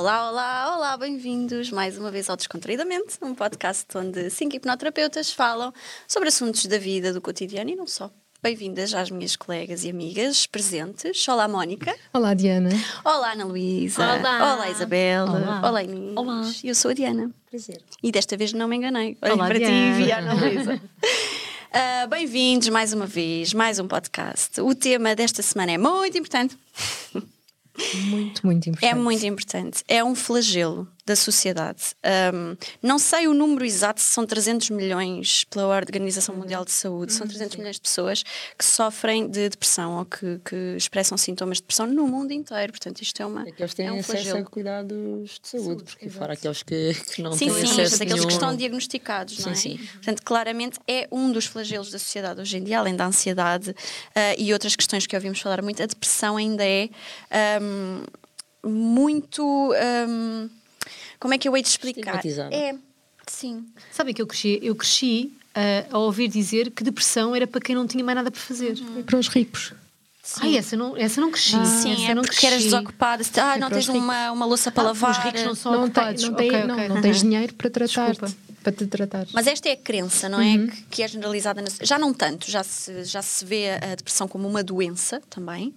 Olá, olá, olá, bem-vindos mais uma vez ao Descontraídamente, um podcast onde cinco hipnoterapeutas falam sobre assuntos da vida, do cotidiano e não só. Bem-vindas às minhas colegas e amigas presentes. Olá, Mónica. Olá, Diana. Olá, Ana Luísa. Olá. Olá, Isabela. Olá. Olá, Inês. Olá. Eu sou a Diana. Prazer. E desta vez não me enganei. Olhem Olá, para ti Diana. e vi a Ana Luísa. Ah, Bem-vindos mais uma vez, mais um podcast. O tema desta semana é muito importante. Muito, muito importante. É muito importante. É um flagelo da sociedade. Um, não sei o número exato, se são 300 milhões pela Organização Mundial de Saúde, são 300 milhões de pessoas que sofrem de depressão ou que, que expressam sintomas de depressão no mundo inteiro. Portanto, isto é uma. Aqueles que têm é um acesso a flagelo. cuidados de saúde, porque fora aqueles que, que não Sim, têm sim, acesso portanto, aqueles que estão diagnosticados, não é? Sim, sim. Portanto, claramente é um dos flagelos da sociedade hoje em dia, além da ansiedade ah, e outras questões que ouvimos falar muito, a depressão ainda é ahm, muito. ahm, como é que eu hei de explicar? É, sim. Sabem que eu cresci, eu cresci ah, a ouvir dizer que depressão era para quem não tinha mais nada para fazer. Para os ricos. Ai, essa não, essa não cresci. Sim, essa é não porque eras desocupada. Ah, É não os tens uma, uma louça para Ah, lavar. Os ricos não são Não, tem, ocupados. não, tem, Ok, não, ok. não tens dinheiro para tratar Desculpa. para te tratar. Mas esta é a crença, não é? Que, que é generalizada. Na... Já não tanto, já se, já se vê a depressão como uma doença também.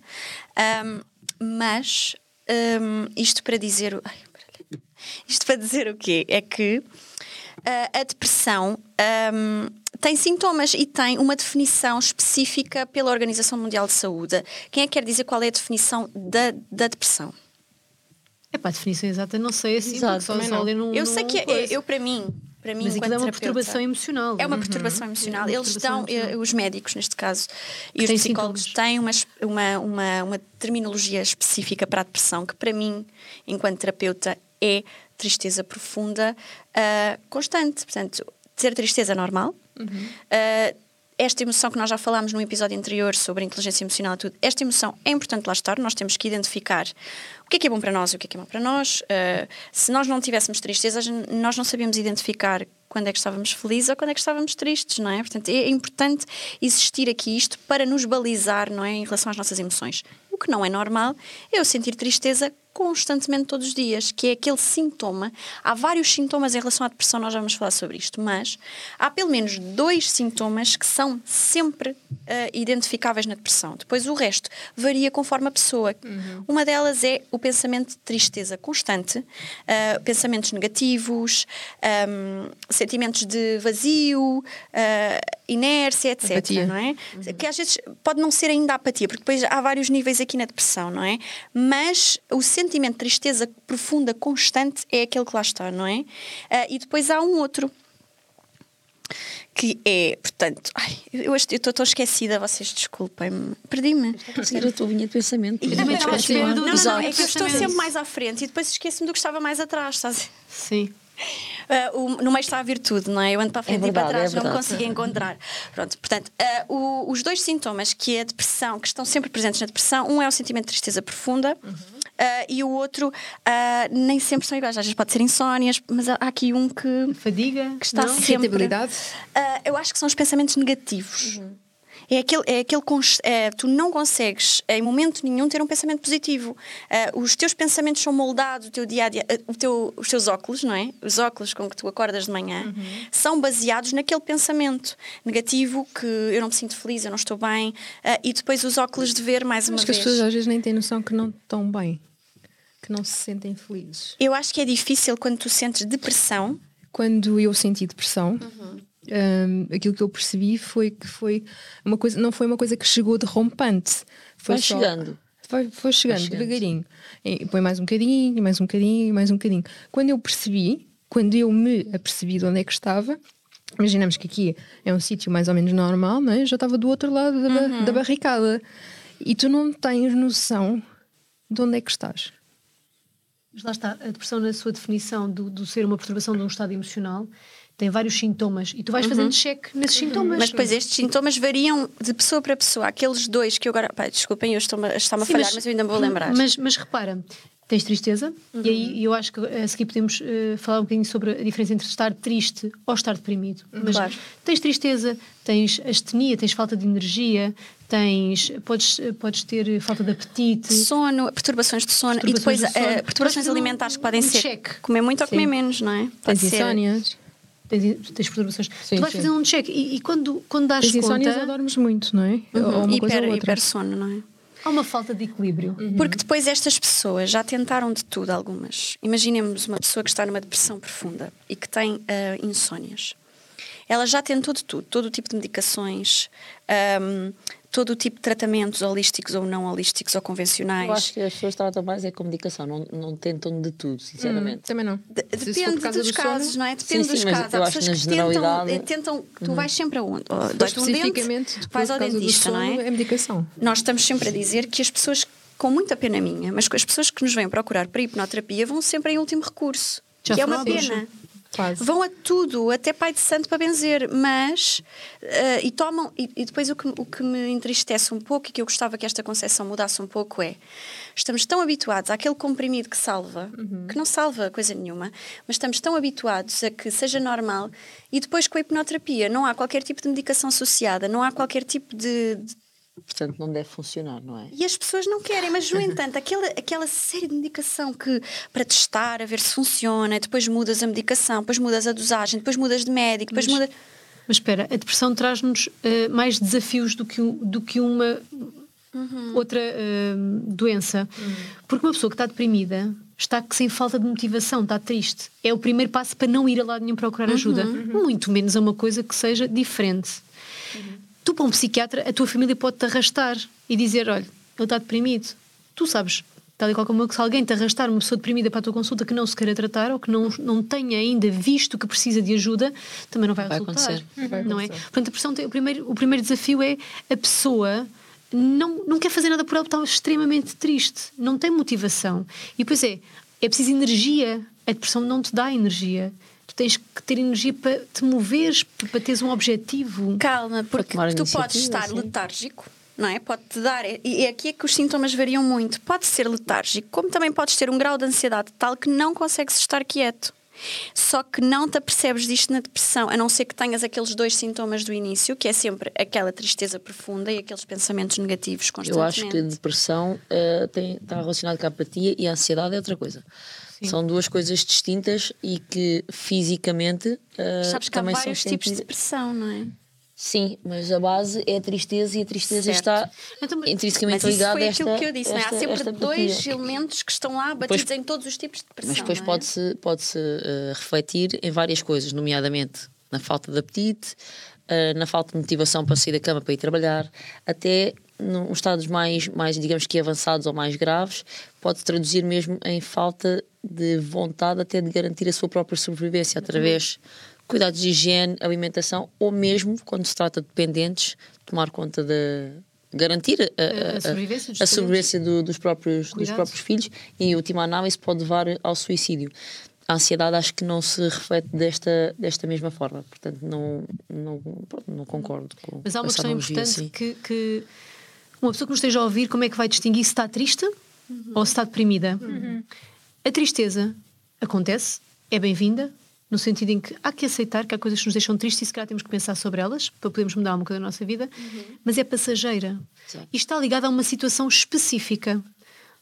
Ahm, mas ahm, isto para dizer. Ai. Isto para dizer o quê? É que ah, a depressão ahm, tem sintomas e tem uma definição específica pela Organização Mundial de Saúde. Quem é que quer dizer qual é a definição da, da depressão? É para a definição exata, não sei assim, Exato, só, ler num. Eu sei que é, eu para mim, para mim Mas enquanto aquilo é uma perturbação emocional. É uma Uhum. perturbação emocional. É uma Eles perturbação dão, eh, emocional. os médicos neste caso, e Que os psicólogos sintomas. têm uma, uma, uma, uma terminologia específica para a depressão que, para mim, enquanto terapeuta, é tristeza profunda ah, constante. Portanto, ter tristeza é normal. Ah, esta emoção que nós já falámos no episódio anterior sobre a inteligência emocional e tudo, esta emoção é importante lá estar, nós temos que identificar o que é que é bom para nós e o que é que é mau para nós. Ah, se nós não tivéssemos tristeza, a gente- nós não sabíamos identificar quando é que estávamos felizes ou quando é que estávamos tristes, não é? Portanto, é importante existir aqui isto para nos balizar, não é? Em relação às nossas emoções. O que não é normal é eu sentir tristeza constantemente todos os dias, que é aquele sintoma. Há vários sintomas em relação à depressão, nós vamos falar sobre isto, mas há pelo menos dois sintomas que são sempre ah, identificáveis na depressão. Depois o resto varia conforme a pessoa. Uma delas é o pensamento de tristeza constante, ah, pensamentos negativos, ahm, sentimentos de vazio, ah, inércia, etc. Apatia. Não é? Que às vezes pode não ser ainda apatia, porque depois há vários níveis aqui na depressão, não é? Mas o sentimento de tristeza profunda, constante, é aquele que lá está, não é? Ah, e depois há um outro. Que é, portanto, ai, eu eu estou tão esquecida, vocês desculpem-me, perdi-me. A seguir a tua linha de pensamento. Não, também à espera não, não, não, é que eu estou sempre mais à frente e depois esqueço-me do que estava mais atrás, estás? Sim. Ah, o- no meio está a virtude, não é? Eu ando para a frente É e para verdade, trás, é não me verdade. consigo encontrar. Pronto, portanto, ah, o- os dois sintomas que é a depressão, que estão sempre presentes na depressão, um é o sentimento de tristeza profunda. Ah, e o outro ah, nem sempre são iguais, às vezes pode ser insónias, mas há aqui um que, Fadiga. que está não? sempre. Ah, eu acho que são os pensamentos negativos. É aquele, é aquele é, tu não consegues em momento nenhum ter um pensamento positivo. Ah, os teus pensamentos são moldados, o teu dia a dia, ah, o teu- os teus óculos, não é? Os óculos com que tu acordas de manhã são baseados naquele pensamento negativo que eu não me sinto feliz, eu não estou bem, ah, e depois os óculos de ver mais uma Acho que as vez. pessoas às vezes nem têm noção que não estão bem. Que não se sentem felizes. Eu acho que é difícil quando tu sentes depressão. Quando eu senti depressão, hum, aquilo que eu percebi foi que foi uma coisa, não foi uma coisa que chegou de rompante. Foi Vai só- chegando. Foi, foi chegando, chegando. devagarinho. E põe mais um bocadinho, mais um bocadinho, mais um bocadinho. Quando eu percebi, quando eu me apercebi de onde é que estava, imaginamos que aqui é um sítio mais ou menos normal, não é? Eu já estava do outro lado da, ba- da barricada. E tu não tens noção de onde é que estás. Mas lá está, a depressão, na sua definição do, do ser uma perturbação de um estado emocional, tem vários sintomas e tu vais fazendo check nesses sintomas. Mas depois estes sintomas variam de pessoa para pessoa. Aqueles dois que eu agora. Pá, desculpem, eu estou-me está-me a falhar, mas, eu ainda me vou lembrar. Mas, mas repara, tens tristeza, e aí eu acho que a seguir podemos eh, falar um bocadinho sobre a diferença entre estar triste ou estar deprimido. Mas Claro. tens tristeza, tens astenia, tens falta de energia, tens, podes, podes ter falta de apetite. sono, perturbações de sono e Perturbações depois do sono. eh, perturbações Vais fazer um- alimentares que podem um ser check. comer muito ou comer menos, não é? Pode Tens ser. insónias. Tens, perturbações. Sim, tu vais sim. fazer um check e, e quando, quando dás Tens conta, dormes muito, não é? Ou uma coisa hiper, ou outra. hiper sono, não é? há uma falta de equilíbrio. Porque depois estas pessoas já tentaram de tudo, algumas. Imaginemos uma pessoa que está numa depressão profunda e que tem ah, insónias. Ela já tentou de tudo, todo o tipo de medicações, ahm, todo o tipo de tratamentos holísticos ou não holísticos ou convencionais. Eu acho que as pessoas tratam mais é com medicação, não, não tentam de tudo, sinceramente. Também não. De- Depende dos do sono, casos, não é? Depende Sim, dos sim, mas casos. Há pessoas que que na tentam, generalidade- eh, tentam. Tu vais sempre aonde? Oh, Dói-te um dente, vais ao dentista, não é? é medicação. Nós estamos sempre a dizer que as pessoas, com muita pena minha, mas com as pessoas que nos vêm procurar para hipnoterapia vão sempre em último recurso. Já que é uma pena. Quase. Vão a tudo, até pai de santo para benzer, mas eh, e tomam e, e depois o que, o que me entristece um pouco e que eu gostava que esta concepção mudasse um pouco é estamos tão habituados àquele comprimido que salva, que não salva coisa nenhuma, mas estamos tão habituados a que seja normal e depois com a hipnoterapia não há qualquer tipo de medicação associada, não há qualquer tipo de- de Portanto, não deve funcionar, não é? e as pessoas não querem, mas no entanto, aquela, aquela série de medicação que para testar, a ver se funciona, depois mudas a medicação, depois mudas a dosagem, depois mudas de médico, depois Mas-. Mas espera, a depressão traz-nos eh, mais desafios do que, do que uma outra eh, doença. Porque uma pessoa que está deprimida está sem falta de motivação, está triste. É o primeiro passo para não ir a lado nenhum procurar ajuda. Muito menos a uma coisa que seja diferente. Tu, para um psiquiatra, a tua família pode-te arrastar e dizer: olha, ele está deprimido. Tu sabes, tal e qual como eu, que se alguém te arrastar uma pessoa deprimida para a tua consulta que não se queira tratar ou que não, não tenha ainda visto que precisa de ajuda, também não vai, Vai resultar. acontecer. Vai Não é? acontecer. Portanto, a pressão tem, o, primeiro, o primeiro desafio é a pessoa não, não quer fazer nada por ela está extremamente triste, não tem motivação. E depois é, é preciso energia. A depressão não te dá energia. Tu tens que ter energia para te moveres, para teres um objetivo. Calma, porque tu podes estar sim. letárgico. Não é? Pode-te dar, e aqui é que os sintomas variam muito. Pode ser letárgico, como também podes ter um grau de ansiedade tal que não consegues estar quieto. Só que não te apercebes disto na depressão, a não ser que tenhas aqueles dois sintomas do início, que é sempre aquela tristeza profunda e aqueles pensamentos negativos Eu constantemente. acho que a depressão eh, tem, está relacionada com a apatia e a ansiedade é outra coisa. São duas coisas distintas e que fisicamente eh, Sabes que há vários tipos de depressão, não é? Sim, mas a base é a tristeza e a tristeza Certo. está Então, mas- intrinsecamente Mas ligada foi a esta aquilo que eu disse, não é? esta- Há sempre esta dois elementos que estão lá batidos em todos os tipos de depressão. Mas depois é? pode-se pode-se, eh, refletir em várias coisas, nomeadamente na falta de apetite, eh, na falta de motivação para sair da cama para ir trabalhar, até nos estados mais, mais digamos que avançados ou mais graves, pode traduzir mesmo em falta de vontade até de garantir a sua própria sobrevivência através de cuidados de higiene, alimentação ou mesmo, quando se trata de dependentes, tomar conta de garantir a, A- a sobrevivência dos a sobrevivência do- dos, próprios, dos próprios filhos. E, em última análise, pode levar ao suicídio. A ansiedade acho que não se reflete desta, desta mesma forma, portanto, não, não, não concordo com Mas há uma questão importante que, que uma pessoa que nos esteja a ouvir, como é que vai distinguir se está triste ou se está deprimida? A tristeza acontece, é bem-vinda, no sentido em que há que aceitar que há coisas que nos deixam tristes e se calhar temos que pensar sobre elas para podermos mudar um bocadinho a nossa vida, mas é passageira. Exato. E está ligada a uma situação específica.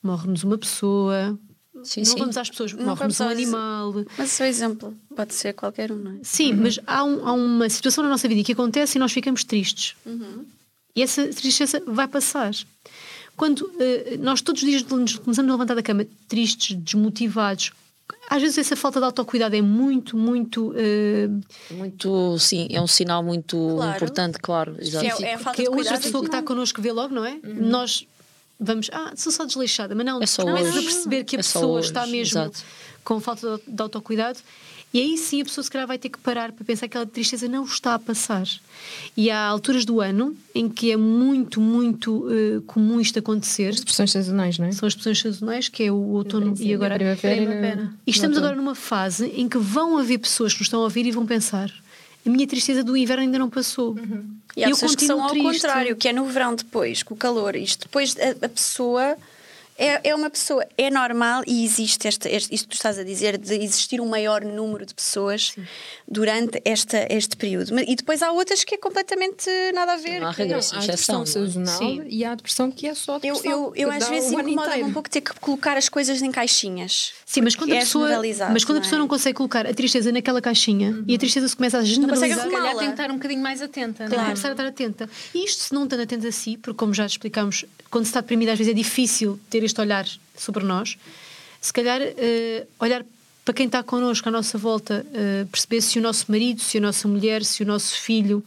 Morre-nos uma pessoa, Sim, não sim. vamos às pessoas, morre-nos um animal. Mas o seu exemplo pode ser qualquer um, não é? Sim, mas há, um- há uma situação na nossa vida que acontece e nós ficamos tristes. E essa tristeza vai passar. Quando eh, nós todos os dias nos começamos a levantar da cama tristes, desmotivados, às vezes essa falta de autocuidado é muito, muito. eh, Muito, sim, é um sinal muito Claro. importante, claro. Exato. É- é a falta que de a outra cuidado pessoa que está não. connosco vê logo, não é? Nós vamos, ah, sou só desleixada, mas não, É só começas a hoje. perceber que a É só pessoa hoje, está mesmo exato. com falta de autocuidado. E aí sim a pessoa se calhar vai ter que parar para pensar que aquela tristeza não está a passar. E há alturas do ano em que é muito, muito uh, comum isto acontecer. As depressões sazonais, não é? São as depressões sazonais, que é o outono Sim, e agora a primavera. E, no- e estamos agora numa fase em que vão haver pessoas que nos estão a ouvir e vão pensar: a minha tristeza do inverno ainda não passou. E há eu pessoas que são continuo ao triste. contrário, que é no verão depois, com o calor. Isto depois a, a pessoa é, é uma pessoa, é normal e existe esta, este, isto que tu estás a dizer, de existir um maior número de pessoas durante esta, este período. E depois há outras que é completamente nada a ver. Não há que- regra, Não, sim, há a exceção, depressão não é? sazonal Sim. e há a depressão que é só Eu, depressão. eu, eu que às vezes inteiro. um pouco ter que colocar as coisas em caixinhas. Sim, mas quando, a É pessoa, mas quando a não é? pessoa não consegue colocar a tristeza naquela caixinha e a tristeza se começa a generalizar, arrumá-la. se calhar Mala. tem tem que estar um bocadinho mais atenta, Tem não que é? começar a estar atenta. E isto, se não estando atenta a si, porque como já explicámos, quando se está deprimida, às vezes é difícil ter este olhar sobre nós, se calhar eh, olhar para quem está connosco à nossa volta, eh, perceber se o nosso marido, se a nossa mulher, se o nosso filho.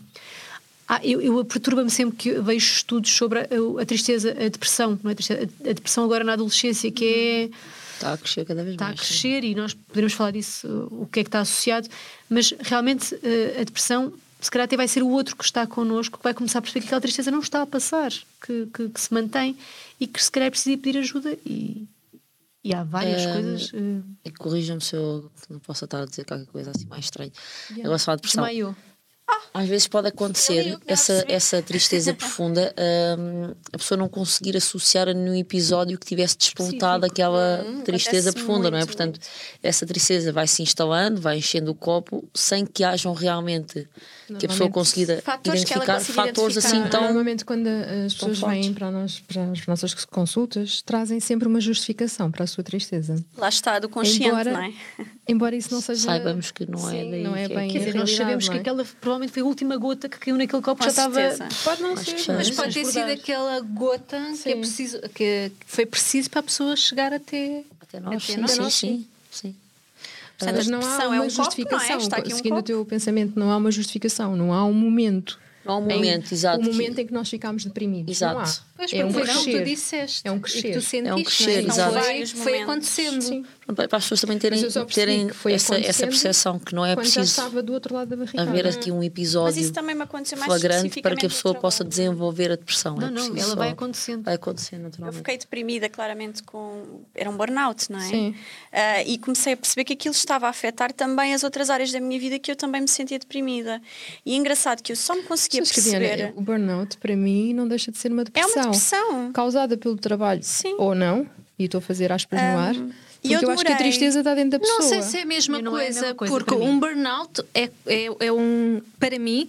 Ah, eu, eu perturba-me sempre que vejo estudos sobre a, a tristeza, a depressão, não é? a, a depressão agora na adolescência, que é Está a crescer cada vez está a mais. sim. crescer e nós poderemos falar disso, uh, o que é que está associado, mas realmente uh, a depressão, se calhar até vai ser o outro que está connosco que vai começar a perceber que aquela tristeza não está a passar, que, que, que se mantém e que se calhar precisa pedir ajuda e, e há várias Eh, coisas. E Corrijam-me se eu não posso estar a dizer qualquer coisa assim mais estranha. Em relação à depressão. desmaiou. Às vezes pode acontecer essa, essa tristeza profunda, hum, a pessoa não conseguir associar a nenhum episódio que tivesse despontado aquela tristeza acontece profunda, não é? muito, Portanto, essa tristeza vai se instalando, vai enchendo o copo, sem que hajam realmente que a pessoa consiga fatores que ela identificar consiga fatores identificar. assim tão. Normalmente, quando as pessoas vêm para, nós, para as nossas consultas, trazem sempre uma justificação para a sua tristeza. Lá está, do consciente, embora, não é? embora isso não seja. Saibamos que não é Sim, daí não é é bem que Quer dizer, nós sabemos não que é? aquela provavelmente foi a última gota que caiu naquele copo, Com já estava. certeza. Pode não ser, Mas pode ter sido aquela gota que, é preciso, que foi preciso para a pessoa chegar até. Até nós, Até sim, nós, sim, sim. sim, sim. Portanto, Mas não há depressão uma é um copo, não é? justificação. Um Seguindo o copo. teu pensamento, não há uma justificação, não há um momento. Não há um momento, em, exato. Que- momento em que nós ficamos deprimidos. Exato. Não há. Pois, é um crescer. tu disseste. É um E que crescer. tu sentiste, É um crescer, não é? exato. Foi, foi acontecendo. Sim. Para as pessoas também terem, Mas eu terem essa, essa acontecendo percepção que não é preciso estava do outro lado da barricada. haver aqui um Mas episódio isso também me aconteceu mais flagrante para que a pessoa possa desenvolver a depressão. Não, é não, ela vai acontecendo. Vai acontecer Eu naturalmente. fiquei deprimida claramente com. Era um burnout, não é? Sim. Ah, e comecei a perceber que aquilo estava a afetar também as outras áreas da minha vida que eu também me sentia deprimida. E é engraçado que eu só me Sabes que, Diana, perceber. o burnout para mim não deixa de ser uma É depressão. uma depressão. Causada pelo trabalho Sim. ou não, e estou a fazer aspas no ar, porque e eu, eu acho que a tristeza está dentro da pessoa. Não sei se é a mesma, Não é a coisa, mesma coisa porque um burnout é, é, é um. Para mim,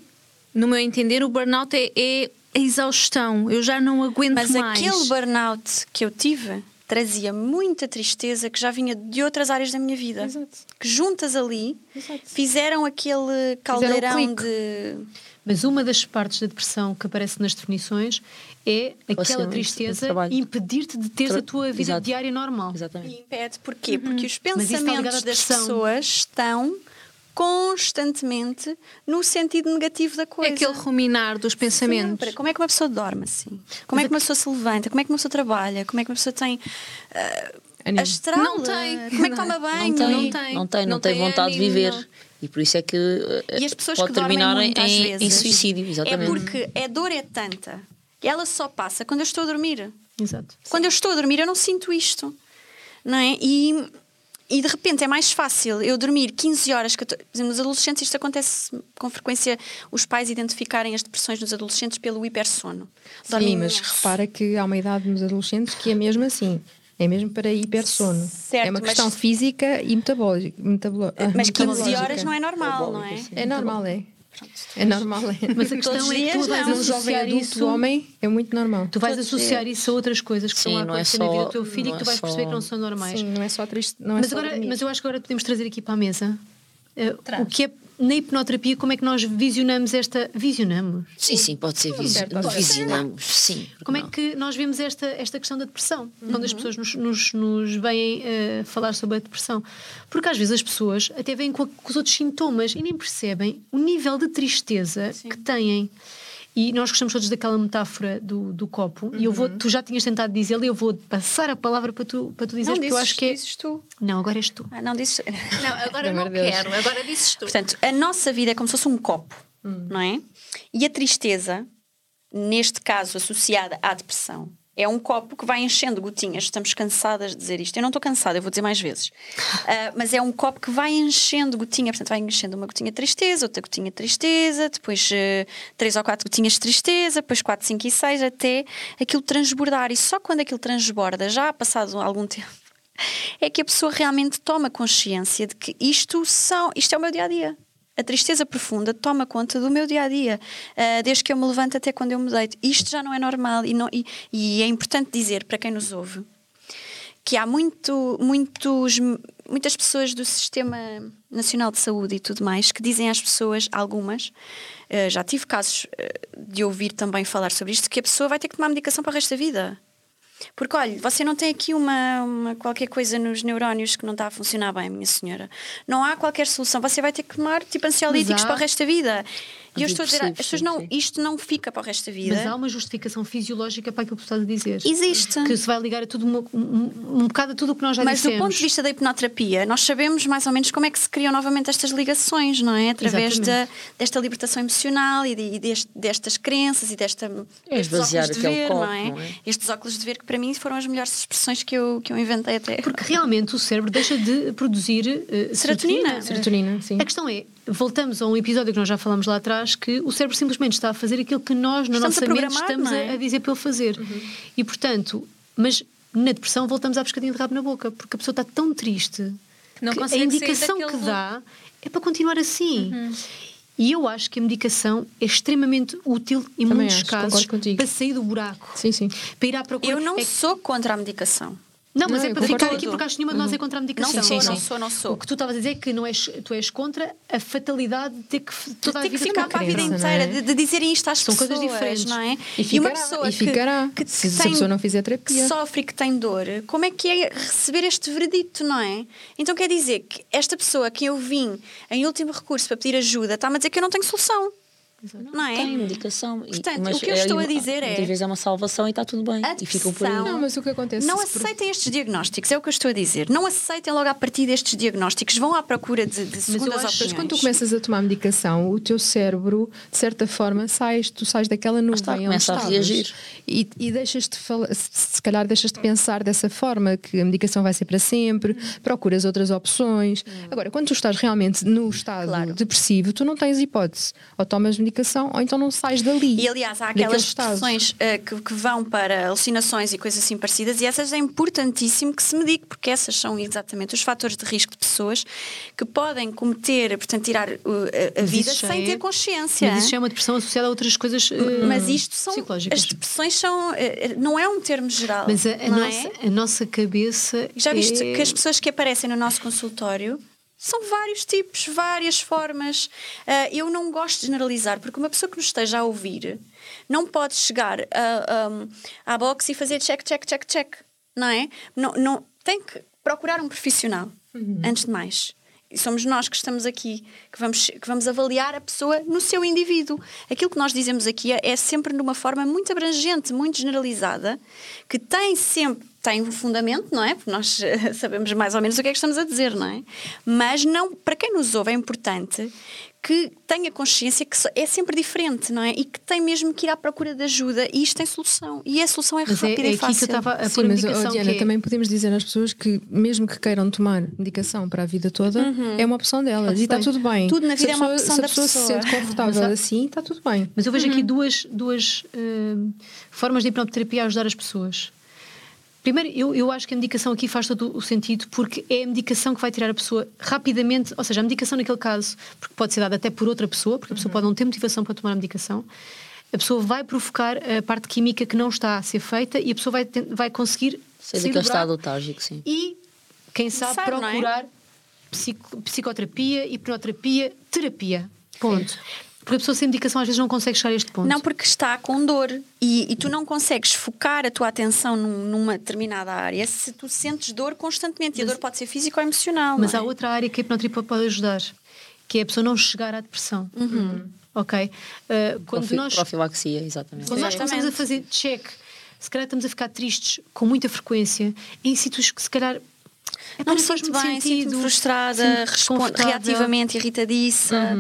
no meu entender, o burnout é, é a exaustão. Eu já não aguento Mas mais. aquele burnout que eu tive trazia muita tristeza que já vinha de outras áreas da minha vida. Exato. Que juntas ali Exato. fizeram aquele caldeirão clique. de. Mas uma das partes da depressão que aparece nas definições é aquela tristeza impedir-te de teres Tra- a tua vida Exato. diária normal. E Exatamente. impede. Porquê? Porque os pensamentos das pessoas estão constantemente no sentido negativo da É coisa. aquele ruminar dos pensamentos. Sempre. Como é que uma pessoa dorme assim? Como é que uma pessoa se levanta? Como é que uma pessoa trabalha? Como é que uma pessoa tem ah, Ânimo. astral? Não tem. Como é que toma banho? Não tem, Não tem. não tem, Não tem vontade de ânimo, viver. não. E por isso é que eh, E as pessoas pode que dormem terminar muito, em, em- suicídio. É Exatamente. porque a dor é tanta que ela só passa quando eu estou a dormir. Exato. Quando eu estou a dormir, eu não sinto isto. Não é? E, e de repente é mais fácil eu dormir 15 horas. 14 Por exemplo, nos adolescentes, isto acontece com frequência, os pais identificarem as depressões nos adolescentes pelo hipersono. Dormem Sim, mas repara que há uma idade nos adolescentes que é mesmo assim. É mesmo para hipersono. Certo, é uma mas- questão física e metabólica. metabolo- ah, Mas 15 metabólica. horas não é normal, não é? É normal, é. É normal, é. Mas a questão é que tu vais um jovem associar adulto, isso. homem, é muito normal. Tu vais associar isso a outras coisas que Sim, estão a não é acontecer na só- vida do teu filho e que tu é vais perceber só- que não são normais. Sim, não é só triste. Não é Mas, só agora, mas eu acho que agora podemos trazer aqui para a mesa uh, o que é na hipnoterapia, como é que nós visionamos esta. Visionamos? Sim, sim, pode ser certo, ser. visionamos. Sim. Como é não? que nós vemos esta, esta questão da depressão? Quando as pessoas nos, nos, nos vêm uh, falar sobre a depressão. Porque às vezes as pessoas até vêm com, a- com os outros sintomas e nem percebem o nível de tristeza que têm. E nós gostamos todos daquela metáfora do, do copo. E eu vou, tu já tinhas tentado dizê-la e eu vou passar a palavra para tu, para tu dizer, Não porque eu dizes, acho que é. dizes tu. Não, agora és tu. Ah, não dizes. Não, agora não Deus. quero, agora dizes tu. Portanto, a nossa vida é como se fosse um copo, não é? E a tristeza, neste caso associada à depressão, é um copo que vai enchendo gotinhas. Estamos cansadas de dizer isto. Eu não estou cansada, eu vou dizer mais vezes. Ah, mas é um copo que vai enchendo gotinha. Portanto, vai enchendo uma gotinha de tristeza, outra gotinha de tristeza, depois eh, três ou quatro gotinhas de tristeza, depois quatro, cinco e seis, até aquilo transbordar. E só quando aquilo transborda, já passado algum tempo, é que a pessoa realmente toma consciência de que isto, são, isto é o meu dia a dia. A tristeza profunda toma conta do meu dia a dia, ah, desde que eu me levanto até quando eu me deito. Isto já não é normal e, não- e- e é importante dizer para quem nos ouve que há muito, muitos, muitas pessoas do Sistema Nacional de Saúde e tudo mais que dizem às pessoas, algumas, eh, já tive casos eh, de ouvir também falar sobre isto, que a pessoa vai ter que tomar medicação para o resto da vida. Porque, olha, você não tem aqui uma, uma qualquer coisa nos neurónios que não está a funcionar bem, minha senhora. Não há qualquer solução. Você vai ter que tomar tipo ansiolíticos há- para o resto da vida. E eu estou a dizer, as pessoas não, sim. isto não fica para o resto da vida. Mas há uma justificação fisiológica para aquilo que tu estás a dizer. Existe. Que se vai ligar a tudo, um, um bocado a tudo o que nós já Mas do dissemos. ponto de vista da hipnoterapia, nós sabemos mais ou menos como é que se criam novamente estas ligações, não é? Através da, desta libertação emocional e, de- e deste- destas crenças e desta, É destes esvaziar óculos de ver, copo, não, é? não é? Estes óculos de ver que para mim foram as melhores expressões que eu, que eu inventei até. Porque realmente o cérebro deixa de produzir eh, Serotonina. Serotonina, sim. A questão é, voltamos a um episódio que nós já falámos lá atrás, que o cérebro simplesmente está a fazer aquilo que nós, na Estamos nossa mente, estamos não é? a, dizer para ele fazer. E portanto, mas na depressão voltamos à pescadinha de rabo na boca, porque a pessoa está tão triste Não que a indicação que dá é para continuar assim. E eu acho que a medicação é extremamente útil em Também muitos acho, casos para sair do buraco, Sim, sim. para ir à procura. Eu não É que- sou contra a medicação. Não, mas Não, é para ficar aqui porque acho que nenhuma de nós é contra a medicação. Não sou, sim, não sim. sou, não sou. O que tu estavas a dizer é que não és, tu és contra a fatalidade de ter que toda Tem a que vida ficar tomar para a vida inteira, é? de, de dizerem isto às São coisas pessoas, diferentes. não é? E uma ficará, pessoa e que- ficará, que, se- se a tem- pessoa não fizer terapia. que sofre e que tem dor, como é que é receber este veredito, não é? Então quer dizer que esta pessoa que eu vim em último recurso para pedir ajuda está-me a dizer que eu não tenho solução. Não é? Tem medicação. e- Portanto, mas o que eu é estou a dizer é- Muitas vezes é uma salvação e está tudo bem. A E ficam por aí. depressão- Não, mas o que acontece Não se por- aceitem estes diagnósticos, é o que eu estou a dizer. Não aceitem logo a partir destes diagnósticos, vão à procura de, de segundas. Mas quando tu começas a tomar medicação, o teu cérebro, de certa forma, sais, tu sais daquela nuvem está, onde começa a reagir. E, e deixas-te falar, se, calhar deixas-te pensar dessa forma, que a medicação vai ser para sempre, procuras outras opções. Agora, quando tu estás realmente no estado Claro. depressivo, tu não tens hipótese. Ou tomas medicação, ou então não sais dali. E aliás, há aquelas estado. depressões eh, que, que vão para alucinações e coisas assim parecidas, e essas é importantíssimo que se medique, porque essas são exatamente os fatores de risco de pessoas que podem cometer, portanto, tirar uh, a, vida sem é- ter consciência. Mas isso é uma depressão associada a outras coisas eh, Mas isto são. psicológicas. As depressões são. eh, Não é um termo geral. Mas a, a não nossa, é? a nossa cabeça. Já viste é... que as pessoas que aparecem no nosso consultório são vários tipos, várias formas. Ah, eu não gosto de generalizar, porque uma pessoa que nos esteja a ouvir não pode chegar a, um, à box e fazer check, check, check, check. Não é? Não, não, tem que procurar um profissional, antes de mais. E somos nós que estamos aqui, que vamos, que vamos avaliar a pessoa no seu indivíduo. Aquilo que nós dizemos aqui é, é sempre de uma forma muito abrangente, muito generalizada, que tem sempre tem um fundamento, não é? Porque nós eh, sabemos mais ou menos o que é que estamos a dizer, não é? Mas não, para quem nos ouve é importante que tenha consciência que é sempre diferente, não é? E que tem mesmo que ir à procura de ajuda e isto tem solução. E a solução é Mas é, rápida é e aqui que eu fácil. estava a Sim, mas oh, medicação. Diana, que é- também podemos dizer às pessoas que, mesmo que queiram tomar medicação para a vida toda, é uma opção delas. E está tudo bem. Uhum. Tudo na vida é uma pessoa- opção Se a da pessoa se pessoa. sente confortável Mas assim, está tudo bem. Mas eu vejo Uhum. aqui duas, duas eh, formas de hipnoterapia a ajudar as pessoas. Primeiro, eu, eu acho que a medicação aqui faz todo o sentido porque é a medicação que vai tirar a pessoa rapidamente, ou seja, a medicação naquele caso, porque pode ser dada até por outra pessoa, porque a pessoa pode não ter motivação para tomar a medicação, a pessoa vai provocar a parte química que não está a ser feita e a pessoa vai, vai conseguir Sei sair daquele do estado letárgico, sim. e, quem sabe, Sabe, é? procurar psico- psicoterapia, hipnoterapia, terapia. Ponto. Porque a pessoa sem medicação às vezes não consegue chegar a este ponto. Não, porque está com dor e, e tu não consegues focar a tua atenção num- numa determinada área se tu sentes dor constantemente. e a dor pode ser física ou emocional. Mas não há é? outra área que a hipnoterapia pode ajudar, que é a pessoa não chegar à depressão. Uhum. ok? Uh, quando Profi- nós Profilaxia, exatamente. quando nós começamos a fazer check, se calhar estamos a ficar tristes com muita frequência, em sítios que se calhar é Não me sinto bem, sinto-me frustrada, desconfortável. reativamente, irritadiça.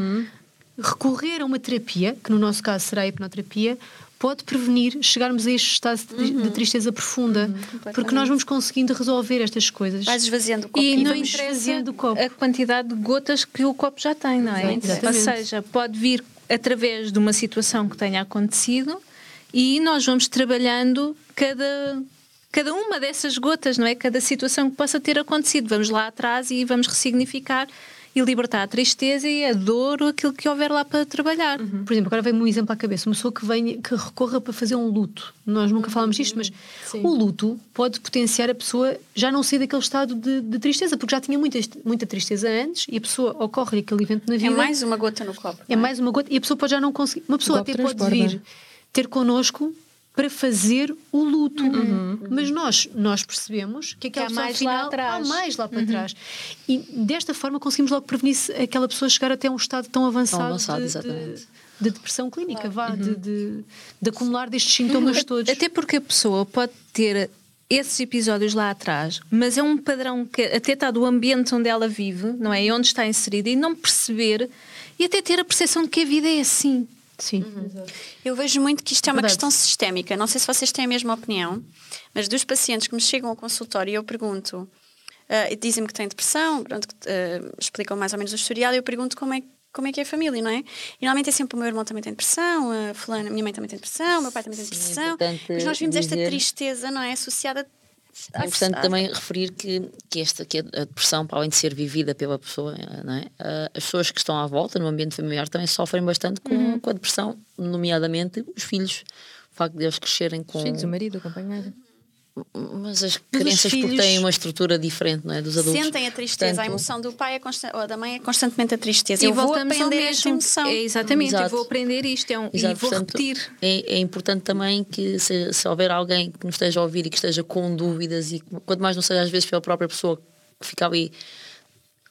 Recorrer a uma terapia, que no nosso caso será a hipnoterapia, pode prevenir chegarmos a este estado de, de tristeza profunda, porque nós vamos conseguindo resolver estas coisas. Vais esvaziando o copo. E E não esvaziando o copo. a quantidade de gotas que o copo já tem, não é? Exatamente. Ou seja, pode vir através de uma situação que tenha acontecido e nós vamos trabalhando cada, cada uma dessas gotas, não é? Cada situação que possa ter acontecido. Vamos lá atrás e vamos ressignificar e libertar a tristeza e a dor, ou aquilo que houver lá para trabalhar. Por exemplo, agora vem-me um exemplo à cabeça. Uma pessoa que, venha, que recorra para fazer um luto. Nós nunca falámos disto, mas o luto pode potenciar a pessoa já não sair daquele estado de, de tristeza, porque já tinha muita, muita tristeza antes e a pessoa ocorre aquele evento na É vida. mais uma gota no copo. É não mais uma gota e a pessoa pode já não conseguir. Uma pessoa até pode vir ter connosco para fazer o luto. Mas nós, nós percebemos que aquela há pessoa mais lá afinal, atrás. há mais lá para trás. E desta forma conseguimos logo prevenir aquela pessoa chegar até um estado tão avançado, avançado, de, exatamente. de- de depressão clínica, vá, de, de- de acumular destes sintomas todos. Até porque a pessoa pode ter esses episódios lá atrás, mas é um padrão que até está do ambiente onde ela vive, não é? E onde está inserida, e não perceber e até ter a percepção de que a vida é assim. Sim. Eu vejo muito que isto é uma Verdade. questão sistémica. Não sei se vocês têm a mesma opinião, mas dos pacientes que me chegam ao consultório e eu pergunto, e dizem-me que têm depressão, pronto, que, ah, explicam mais ou menos o historial, e eu pergunto como é, como é que é a família, não é? E normalmente é sempre o meu irmão também tem depressão, a fulana, a minha mãe também tem depressão, o meu pai também tem Sim, é depressão. Mas nós vimos esta dizer- tristeza, não é? Associada É importante também referir que, que, esta, que a depressão, para além de ser vivida pela pessoa, é? Ah, as pessoas que estão à volta no ambiente familiar também sofrem bastante com, com a depressão, nomeadamente os filhos. O facto de eles crescerem com. Filhos, o marido, acompanhar. Mas as crianças, porque filhos- têm uma estrutura diferente não é? dos adultos. Sentem a tristeza, a Portanto, emoção do pai é ou da mãe é constantemente a tristeza. E eu vou aprender esta emoção. É, exatamente, eu Exato. vou aprender isto é um, e vou portanto, repetir. É, é importante também que se, se houver alguém que nos esteja a ouvir e que esteja com dúvidas e quanto mais não seja às vezes pela própria pessoa que fica ali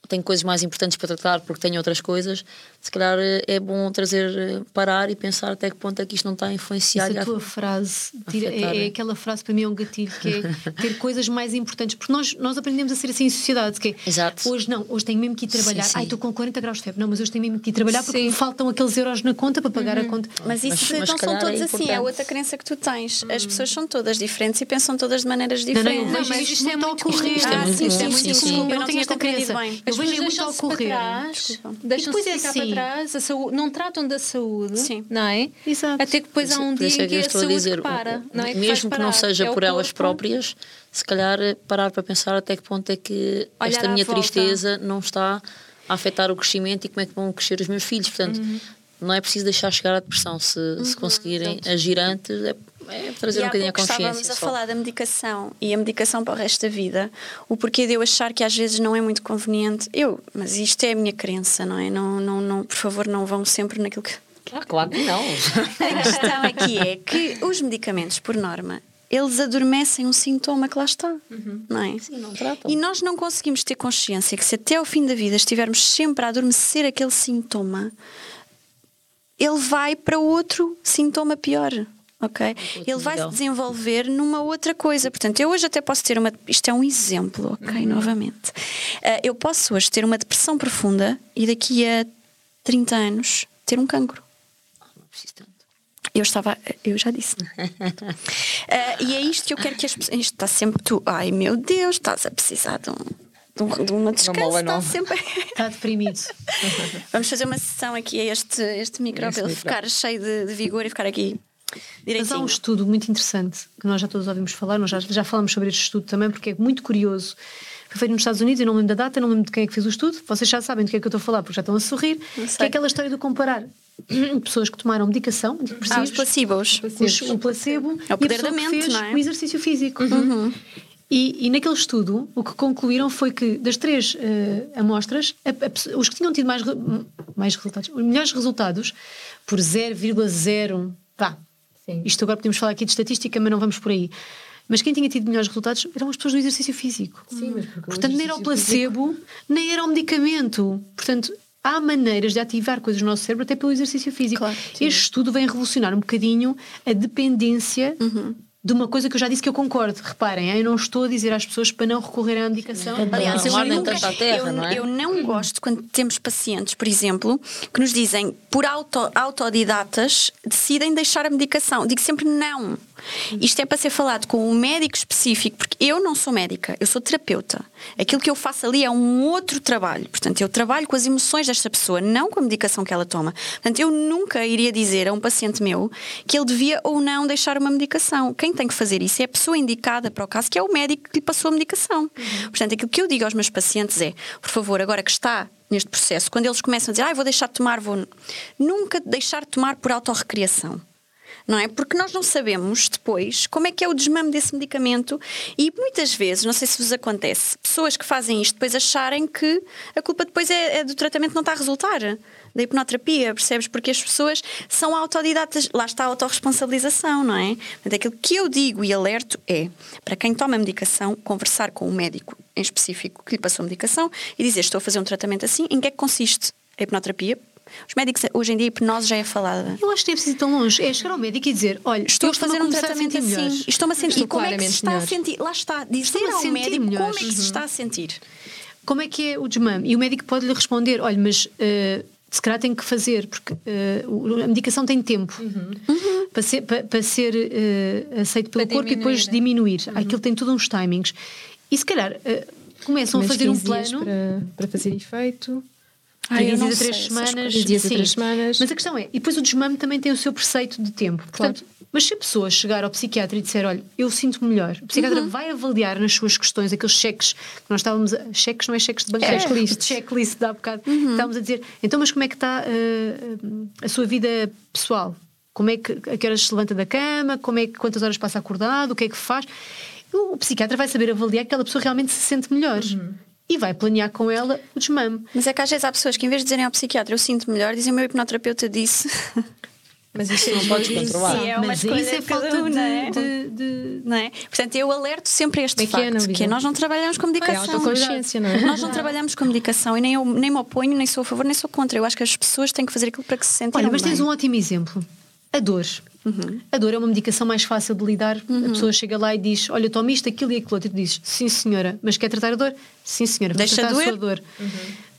tem coisas mais importantes para tratar porque tem outras coisas, se calhar eh, é bom trazer, eh, parar e pensar até que ponto é que isto não está a influenciar. Essa a- tua frase tira- é, é é. aquela frase para mim é um gatilho que é ter coisas mais importantes porque nós, nós aprendemos a ser assim em sociedade que é, Exato. hoje não, hoje tenho mesmo que ir trabalhar Sim, sim. ai estou com 40 graus de febre, não mas hoje tenho mesmo que ir trabalhar porque Sim. me faltam aqueles euros na conta para pagar a conta Mas isso Mas- mas se são calhar todos é assim, é outra crença que tu tens. As pessoas são todas diferentes e pensam todas de maneiras não, eu diferentes. vejo mas isto isto é muito ocorrer. Isto é Ah, muito comum. Eu não não tenho esta crença. bem. Eu As vejo pessoas muito ocorrer. Desculpa. deixam-se depois é ficar assim. para trás, a saúde, não tratam da saúde, Sim. não é? Exato. Até que depois há um Por dia é que que a estou a saúde dizer, para, não é? Que mesmo faz que não seja É por elas corpo. próprias, se calhar eh, parar para pensar até que ponto é que Olhar esta minha tristeza não está a afetar o crescimento e como é que vão crescer os meus filhos. Portanto, Uhum. não é preciso deixar chegar à depressão. Se, se conseguirem agir antes, é, é trazer E um bocadinho a consciência. estávamos a só. falar da medicação e a medicação para o resto da vida. O porquê de eu achar que às vezes não é muito conveniente. Eu, mas isto é a minha crença, não é? Não, não, não, por favor, não vão sempre naquilo que. Ah, claro que não. A questão aqui é que os medicamentos, por norma, eles adormecem um sintoma que lá está, não é? Sim, não tratam. E nós não conseguimos ter consciência que se até ao fim da vida estivermos sempre a adormecer aquele sintoma, ele vai para outro sintoma pior. Ok? Ele vai se desenvolver numa outra coisa. Portanto, eu hoje até posso ter uma. Isto é um exemplo, ok? Novamente. Ah, eu posso hoje ter uma depressão profunda e daqui a 30 anos ter um cancro. Não preciso tanto. Eu estava, eu já disse. Ah, e é isto que eu quero que as pessoas. Isto está sempre tu. Ai meu Deus, estás a precisar de, um, de, um- uma descanso. está sempre. Está deprimido. Vamos fazer uma sessão aqui a este, este micro para ele micro. ficar cheio de, de vigor e ficar aqui Mas há um estudo muito interessante que nós já todos ouvimos falar, nós já, já falamos sobre este estudo também, porque é muito curioso. Foi feito nos Estados Unidos, eu não lembro da data, não lembro de quem é que fez o estudo, vocês já sabem do que é que eu estou a falar, porque já estão a sorrir, que é aquela história de comparar pessoas que tomaram medicação, Ah, os placebos. os- o placebo É o poder e da que mente, é? o exercício físico. E, e naquele estudo, o que concluíram foi que das três eh, amostras, a- a os que tinham tido mais, mais resultados, os melhores resultados, por 0,01, pá, isto agora podemos falar aqui de estatística, mas não vamos por aí. Mas quem tinha tido melhores resultados eram as pessoas do exercício físico. Sim, mas porque Portanto, nem era o placebo, nem era o medicamento. Portanto, há maneiras de ativar coisas no nosso cérebro até pelo exercício físico. Claro, este estudo vem revolucionar um bocadinho a dependência de uma coisa que eu já disse que eu concordo. Reparem, eu não estou a dizer às pessoas para não recorrer à medicação. Aliás, eu, nunca, terra, eu, não é? eu não gosto quando temos pacientes, por exemplo, que nos dizem por auto, autodidatas decidem deixar a medicação. Digo sempre não. Isto é para ser falado com um médico específico, porque eu não sou médica, eu sou terapeuta. Aquilo que eu faço ali é um outro trabalho. Portanto, eu trabalho com as emoções desta pessoa, não com a medicação que ela toma. Portanto, eu nunca iria dizer a um paciente meu que ele devia ou não deixar uma medicação. Quem tem que fazer isso é a pessoa indicada para o caso, que é o médico que lhe passou a medicação. Portanto, aquilo que eu digo aos meus pacientes é, por favor, agora que está neste processo, quando eles começam a dizer, ah, vou deixar de tomar, vou. Nunca deixar de tomar por autorrecriação não é? Porque nós não sabemos depois como é que é o desmame desse medicamento e muitas vezes, não sei se vos acontece, pessoas que fazem isto depois acharem que a culpa depois é, é do tratamento não está a resultar. Da hipnoterapia, percebes? Porque as pessoas são autodidatas, lá está a autorresponsabilização, não é? Portanto, aquilo que eu digo e alerto é para quem toma medicação, conversar com um médico em específico que lhe passou a medicação e dizer: Estou a fazer um tratamento assim, em que é que consiste a hipnoterapia? Os médicos, hoje em dia, a hipnose já é falada. Eu acho que nem preciso ir tão longe. É chegar ao médico e dizer: Olha, Estou eu a fazer um a tratamento assim. melhor. Estou-me a sentir. Estou E como é que se está melhor. a sentir? Lá está. Dizer a ao médico melhor. como é que se está a sentir. Como é que é o desmame? E o médico pode lhe responder: Olha, mas. eh, se calhar tem que fazer, porque o- a medicação tem tempo para ser, para, para ser eh, aceito pelo Para corpo e depois diminuir. diminuir. Aquilo tem todos uns timings. E se calhar eh, começam a Mas fazer um 15 dias plano. para, para fazer efeito. Ai, eu 15 não dias a sei 3 essas semanas. coisas. 15 dias a sim. três semanas. Mas a questão é, e depois o desmame também tem o seu preceito de tempo. Portanto, mas se a pessoa chegar ao psiquiatra e disser, olha, eu sinto melhor, o psiquiatra Uhum. vai avaliar nas suas questões aqueles cheques que nós estávamos a, cheques não é cheques de banco, É. é checklist, checklist de há bocado. Uhum. Estávamos a dizer, então, mas como é que está uh, a sua vida pessoal? Como é que a que horas se levanta da cama? Como é que quantas horas passa acordado? O que é que faz? O, o psiquiatra vai saber avaliar que aquela pessoa realmente se sente melhor. Uhum. E vai planear com ela o desmame. Mas é que às vezes há pessoas que, em vez de dizerem ao psiquiatra, eu sinto melhor, dizem o meu hipnoterapeuta disse. Mas isso é Não podes controlar. Sim, é uma mas escolha isso é de falta um, de, não é? de- de- Não é? Portanto, eu alerto sempre a este é que é, facto, que é nós não trabalhamos com É medicação. autoconsciência, não é? Nós não trabalhamos com medicação e nem, eu, nem me oponho, nem sou a favor, nem sou contra. Eu acho que as pessoas têm que fazer aquilo para que se sentem Olha, mas bem. tens um ótimo exemplo. A dor. A dor é uma medicação mais fácil de lidar. A pessoa chega lá e diz: Olha, toma isto, aquilo e aquilo outro. E tu dizes: Sim, senhora. Mas quer tratar a dor? Sim, senhora. Deixa tratar a doer? sua dor.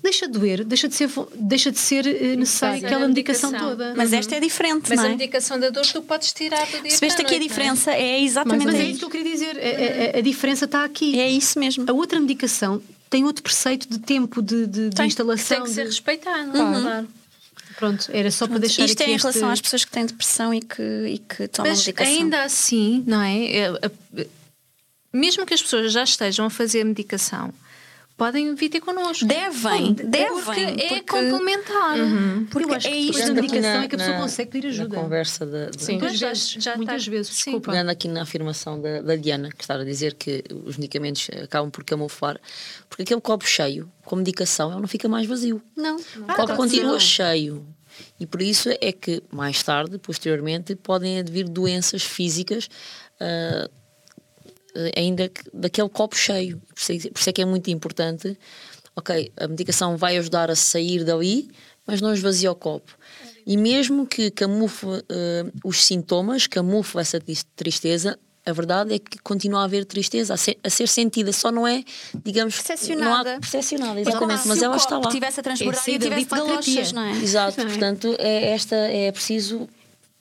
Deixa doer, deixa de ser, deixa de ser eh, necessária aquela a medicação medicação. toda. Mas esta é diferente, Mas não a é? medicação da dor tu podes tirar do dia Percebeste aqui a é? diferença? É exatamente Mas é isso. que eu queria dizer. A, a- a diferença está aqui. É isso mesmo. A outra medicação tem outro preceito de tempo de, de- de Tem. instalação. Tem que ser de- respeitado. Uhum. Claro. Pronto, era só para deixar Isto é em este- relação às pessoas que têm depressão e que, e que tomam Mas medicação. ainda assim, não é? Mesmo que as pessoas já estejam a fazer a medicação, podem vir ter connosco. Devem, Porque devem, é porque- complementar. Porque eu acho é isto. Pegando aqui medicação na- é que a pessoa na- consegue pedir ajuda. Na conversa da, da- Sim. Muitas já- vezes, já muitas vezes, Sim. desculpa. Pegando aqui na afirmação da, da Diana, que estava a dizer que os medicamentos acabam por camuflar, porque aquele copo cheio, com medicação, ele não fica mais vazio. Não. O copo tá continua certo. cheio. E por isso é que, mais tarde, posteriormente, podem advir doenças físicas ah, ainda que- daquele copo cheio. Por isso, é, por isso é que é muito importante. Ok, a medicação vai ajudar a sair dali, mas não esvazia o copo. E mesmo que camufle ah, os sintomas, camufle essa tristeza, a verdade é que continua a haver tristeza a ser, a ser sentida, só não é, digamos, Percepcionada. Não há, percepcionada, É como exatamente, mas se ela está lá. tivesse a transbordar É e tivesse galochas, não é? Exato, Não é? portanto, é, esta é preciso.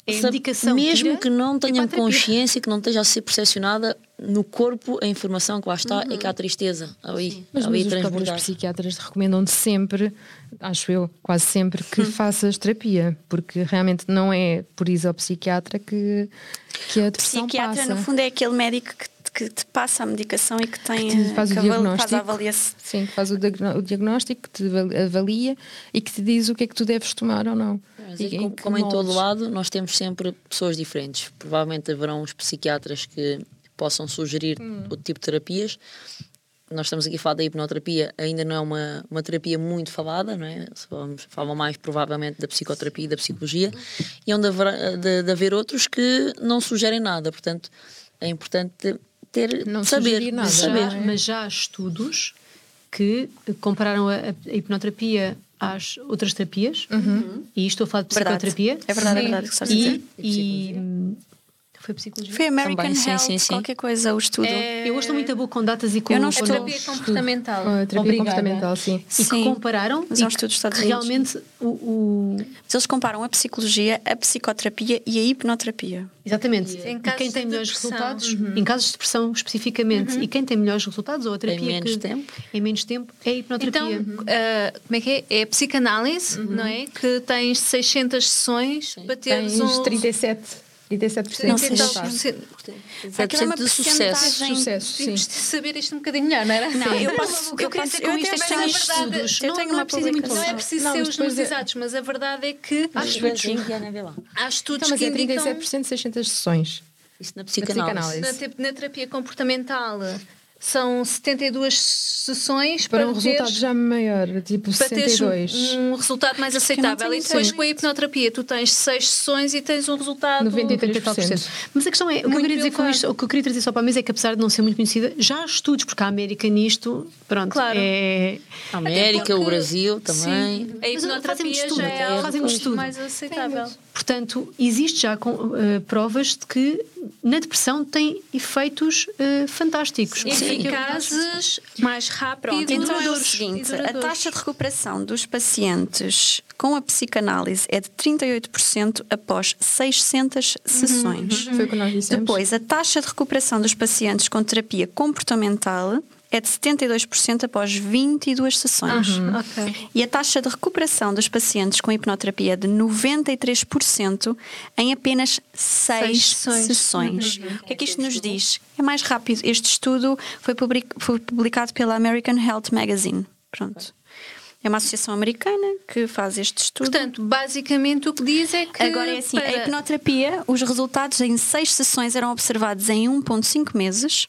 É medicação, mesmo que não tenham consciência, que não esteja a ser percepcionada no corpo, a informação que lá está é que há tristeza ali, Mas, ali mas os psiquiatras recomendam-te sempre, acho eu, quase sempre, que faças terapia, porque realmente não é por ir ao psiquiatra que, que a O depressão psiquiatra, passa. no fundo, é aquele médico que, que te passa a medicação e que tem que te faz o que aval- diagnóstico. faz a avaliação. Sim, que faz o, o diagnóstico, que te val- avalia e que te diz o que é que tu deves tomar ou não. Mas E é como, que como em todo lado, nós temos sempre pessoas diferentes. Provavelmente haverão os psiquiatras que possam sugerir outro tipo de terapias. Nós estamos aqui a falar da hipnoterapia, ainda não é uma, uma terapia muito falada, não é? Falam mais provavelmente da psicoterapia e da psicologia, e onde haverá de, de haver outros que não sugerem nada. Portanto, é importante ter Não saber, sugerir nada, saber. não é? Mas já há estudos que compararam a, a hipnoterapia às outras terapias, e estou a falar de Verdade. psicoterapia. É verdade, é verdade que estás a dizer. E, e hum, foi psicologia. Foi American Também, sim, Health, sim, sim. qualquer coisa, o estudo. É, Eu hoje estou muito boa com datas e com Eu não a estou. terapia comportamental. A terapia Obrigada. comportamental, sim. e que Sim. compararam Mas e é um que estudo dos Estados Unidos. realmente o, o- Mas eles comparam a psicologia, a psicoterapia e a hipnoterapia. exatamente Em e casos quem tem melhores depressão. resultados em casos de depressão especificamente e quem tem melhores resultados ou a terapia menos que- tempo. em menos tempo é a hipnoterapia Então, ah, como é que é? É a psicanálise, não é? Que tens 600 sessões para teres Tens um. 37, 37% Não de sei resultado. se- Exato, Aquilo é uma de sucesso. sim. Temos de saber isto um bocadinho melhor, não era? Não, eu Não, posso. o que eu queria dizer com eu isto até é que tenho tem estudos. Eu Não- tenho não uma é preciso ir muito. Não é preciso Não, ser os números é- exatos, mas a verdade é que há estudos, sim, há estudos Então, mas que é indicam 37% 600 sessões. Isso na psicanálise. psicanálise. na, te- na terapia comportamental são 72 sessões Para para, um resultado teres- já maior, tipo para teres 62. um, um resultado mais aceitável. tenho E depois com a hipnoterapia tu tens 6 sessões e tens um resultado 93. 93%. Mas a questão é, o que, eu queria dizer com isto, o que eu queria trazer só para a mesa é que apesar de não ser muito conhecida, já há estudos, porque a América nisto, pronto, Claro. é... A América, Até o porque- Brasil também. Sim, a Mas fazem um hipnoterapia estudo, já é fazem um estudo. mais aceitável. Portanto, existe já com, eh, provas de que na depressão tem efeitos eh, fantásticos. Eficazes, mais rápidos então é o seguinte: a taxa de recuperação dos pacientes com a psicanálise é de 38% após 600 sessões. Foi o que nós dissemos. Depois, a taxa de recuperação dos pacientes com terapia comportamental é de 72% após 22 sessões. Ok. E a taxa de recuperação dos pacientes com hipnoterapia é de 93% em apenas 6 Seis sessões. sessões. O que é que isto nos diz? É mais rápido. Este estudo foi publicado pela American Health Magazine. Pronto. É uma associação americana que faz este estudo. Portanto, basicamente o que diz é que. Agora é assim, a para- hipnoterapia, os resultados em seis sessões eram observados em 1.5 meses.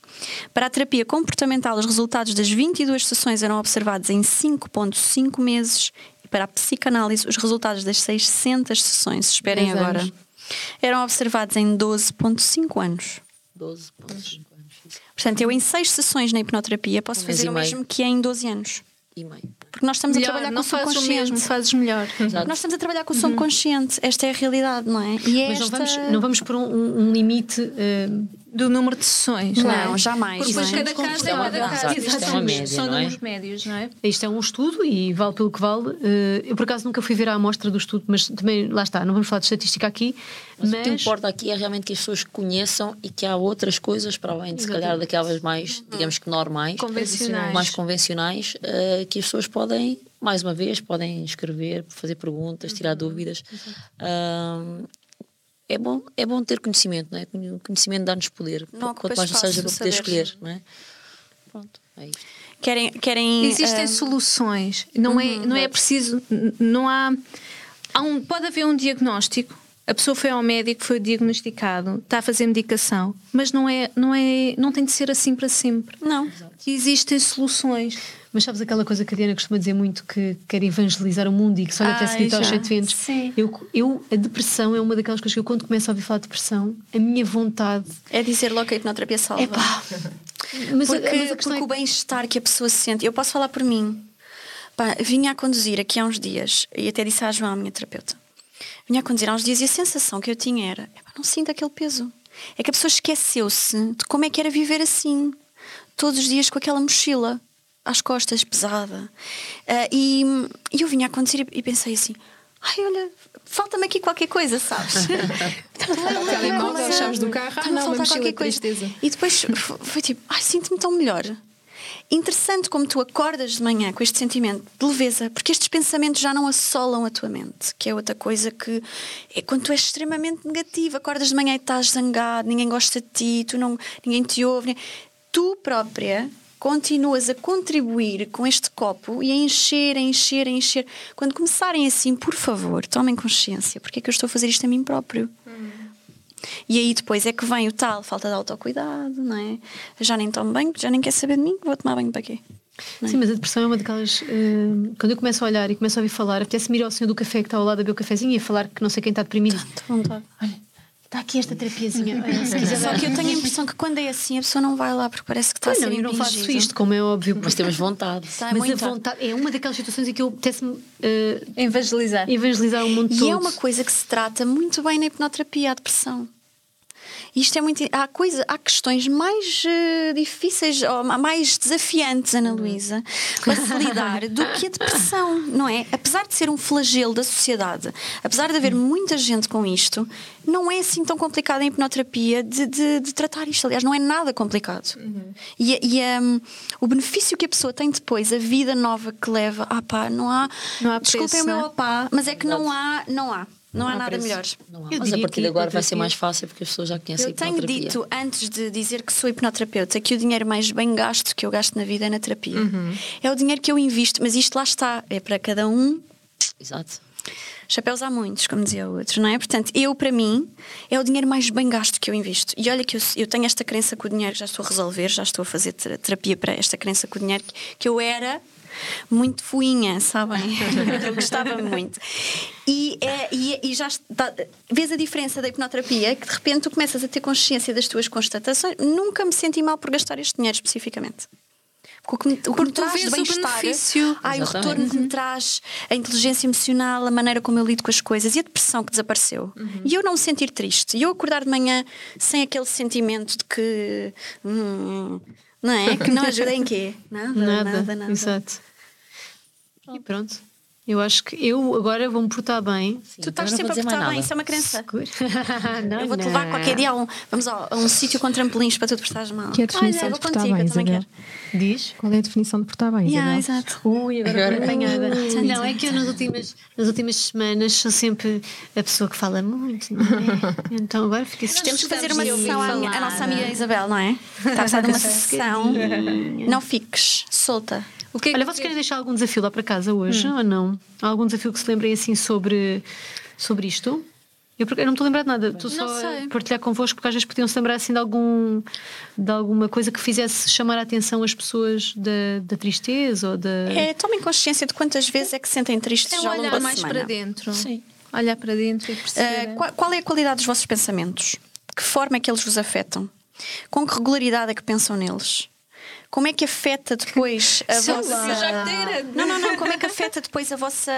Para a terapia comportamental, os resultados das 22 sessões eram observados em 5.5 meses. E para a psicanálise, os resultados das 600 sessões, esperem agora, anos. eram observados em 12.5 anos. 12 pontos. Isso. Portanto, eu em seis sessões na hipnoterapia posso fazer o mesmo que é em 12 anos. E meio. Porque nós estamos Melhor, a trabalhar não com o fazes o subconsciente. mesmo, fazes melhor. Exato. Nós estamos a trabalhar com o subconsciente. Esta é a realidade, não é? E Mas não esta- vamos, não vamos por um, um- limite. eh, Do número de sessões. Não, jamais. Porque depois não é? cada caso é é cada caso. exato, é uma Exatamente. média, São não é? números médios, não é? Isto é um estudo e vale pelo que vale. Eh, Eu, por acaso, nunca fui ver a amostra do estudo, mas também, lá está, não vamos falar de estatística aqui. Mas, Mas, o que importa aqui é realmente que as pessoas conheçam e que há outras coisas para além de se calhar daquelas mais, digamos que normais, Convencionais. mais convencionais, eh, que as pessoas podem, mais uma vez, podem escrever, fazer perguntas, tirar dúvidas. Ah, é bom, é bom ter conhecimento, não é? O conhecimento dá-nos poder. Não Quanto mais seja para poder escolher, não é? Pronto, é isto. Querem, querem Existem ah, soluções. Não, é, não é preciso. n- Não há. há um, pode haver um diagnóstico. A pessoa foi ao médico, foi diagnosticado, está a fazer medicação, mas não é, não é, não tem de ser assim para sempre. Não. Existem soluções. Mas sabes aquela coisa que a Diana costuma dizer muito que quer evangelizar o mundo e que só lhe apetece Ai, gritar aos sete ventos? Sim. Eu, eu, a depressão é uma daquelas coisas que eu, quando começo a ouvir falar de depressão, a minha vontade. É dizer logo que a hipnoterapia salva. Epá! Mas, a- porque mas a porque é o bem-estar que a pessoa sente. Eu posso falar por mim. Pá, vinha a conduzir aqui há uns dias e até disse à João, a minha terapeuta. Vinha a conduzir há uns dias e a sensação que eu tinha era: "Epá, não sinto aquele peso. É que a pessoa esqueceu-se de como é que era viver assim, todos os dias com aquela mochila às costas, pesada. Ah, e, e eu vinha a conduzir e, e pensei assim: ai, olha, falta-me aqui qualquer coisa, sabes? O telemóvel, as chaves do carro, ah, Está-me a não, uma faltar mochila de qualquer coisa. tristeza. E depois foi tipo, ai, sinto-me tão melhor. Interessante como tu acordas de manhã com este sentimento de leveza, porque estes pensamentos já não assolam a tua mente, que é outra coisa que é quando tu és extremamente negativo, acordas de manhã e estás zangado, ninguém gosta de ti, tu não, ninguém te ouve. Tu própria continuas a contribuir com este copo e a encher, a encher, a encher. Quando começarem assim, por favor, tomem consciência, porque é que eu estou a fazer isto a mim próprio? E aí depois é que vem o tal falta de autocuidado, não é? Já nem tomo banho, já nem quer saber de mim, vou tomar banho para quê? Sim, mas a depressão é uma daquelas. eh, quando eu começo a olhar e começo a ouvir falar, apetece-me ir ao senhor do café que está ao lado a beber o cafezinho e a falar que não sei quem está deprimido. À vontade. Olha, Está aqui esta terapiazinha. Quiser Só que eu tenho a impressão que quando é assim a pessoa não vai lá porque parece que está a Ah, ser não, eu não faço isto, como é óbvio. Mas temos vontade. Está Mas a vontade é uma daquelas situações em que eu apetece-me eh, Evangelizar. evangelizar o mundo todo. E é uma coisa que se trata muito bem na hipnoterapia, a depressão. Isto é muito. Há, coisa, há questões mais eh, difíceis, ou ma- mais desafiantes, Ana Luísa, para se lidar do que a depressão, não é? Apesar de ser um flagelo da sociedade, apesar de haver muita gente com isto, não é assim tão complicado a hipnoterapia de, de- de tratar isto. Aliás, não é nada complicado. E, e, hum, o benefício que a pessoa tem depois, a vida nova que leva, ah pá, não há. Não há Desculpem preço, o meu é? opá, mas é que não há, não há. Não, há nada melhor. Não há. Eu Mas a partir de agora vai ser mais fácil porque as pessoas já conhecem Eu a tenho dito, antes de dizer que sou hipnoterapeuta, que o dinheiro mais bem gasto que eu gasto na vida é na terapia. É o dinheiro que eu invisto, mas isto lá está, é para cada um. Exato. Chapéus há muitos, como dizia o outro, não é? Portanto, eu, para mim, é o dinheiro mais bem gasto que eu invisto. E olha que eu, eu tenho esta crença que o dinheiro já estou a resolver, já estou a fazer ter- terapia para esta crença que o dinheiro, que eu era muito fuinha, sabem? eu gostava muito. E, é, e, e já está, vês a diferença da hipnoterapia, que de repente tu começas a ter consciência das tuas constatações. Nunca me senti mal por gastar este dinheiro especificamente. Porque o que me, o que me tu traz o bem-estar, benefício. ai, o Exatamente. retorno que me traz, a inteligência emocional, a maneira como eu lido com as coisas e a depressão que desapareceu. E eu não me sentir triste. E eu acordar de manhã sem aquele sentimento de que. hum, não é? Que não ajuda em quê? Nada, Nada, nada, nada. Exato. E pronto. Eu acho que eu agora vou-me portar bem. Tu estás Agora não sempre vou a portar bem, isso é uma crença. não, Eu vou-te não. levar qualquer dia a um. Vamos ao- a um sítio com trampolins para tu te portares mal. Que é a definição Olha, de vou contigo, bem, eu também Isabel? quero. Diz? Qual é a definição de portar bem, Yeah, exato. Ui, agora, apanhada. Não, é que eu nas últimas, nas últimas semanas sou sempre a pessoa que fala muito, não é? Então agora fiquei Temos que fazer uma sessão à, minha- à nossa amiga Isabel, não é? Está a precisar de uma sessão. Não fiques solta. O que é que Olha, vocês querem deixar algum desafio lá para casa hoje Hum. ou não? Há algum desafio que se lembrem assim sobre, sobre isto? Eu, porque- eu não me estou a lembrar de nada, estou só a partilhar convosco porque às vezes podiam se lembrar assim de, algum, de alguma coisa que fizesse chamar a atenção as pessoas da, da tristeza ou da. É, tomem consciência de quantas vezes é que se sentem tristes É já ao longo olhar da mais semana. para dentro. Sim. Olhar para dentro e perceber. Uh, qual, qual é a qualidade dos vossos pensamentos? De que forma é que eles vos afetam? Com que regularidade é que pensam neles? Como é que afeta depois a vossa. Não, não, não. Como é que afeta depois a vossa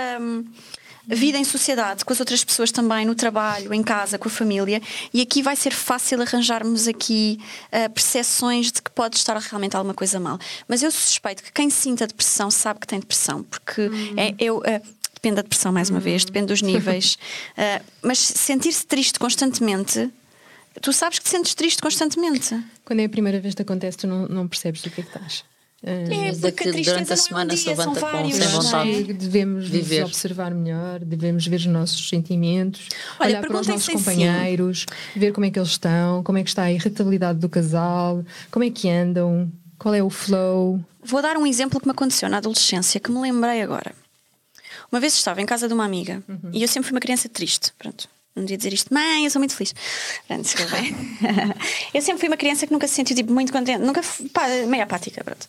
hum, vida em sociedade, com as outras pessoas também, no trabalho, em casa, com a família? E aqui vai ser fácil arranjarmos aqui uh, percepções de que pode estar realmente alguma coisa mal. Mas eu suspeito que quem sinta depressão sabe que tem depressão, porque é, eu. uh, Depende da depressão, mais uma vez, depende dos níveis. Uh, mas sentir-se triste constantemente, tu sabes que te sentes triste constantemente. Quando é a primeira vez que acontece, tu não, não percebes o que é que estás. Ah, É, porque a durante a não é um semana se levanta com vários, sem é? vontade. que devemos Viver. nos observar melhor, devemos ver os nossos sentimentos, Olha, olhar para os nossos assim. companheiros, ver como é que eles estão, como é que está a irritabilidade do casal, como é que andam, qual é o flow. Vou dar um exemplo que me aconteceu na adolescência, que me lembrei agora. Uma vez estava em casa de uma amiga e eu sempre fui uma criança triste. Pronto. Não devia dizer isto, mãe, eu sou muito feliz. Pronto, eu sempre fui uma criança que nunca se sentiu tipo, muito contente, nunca pá, meio apática. Pronto.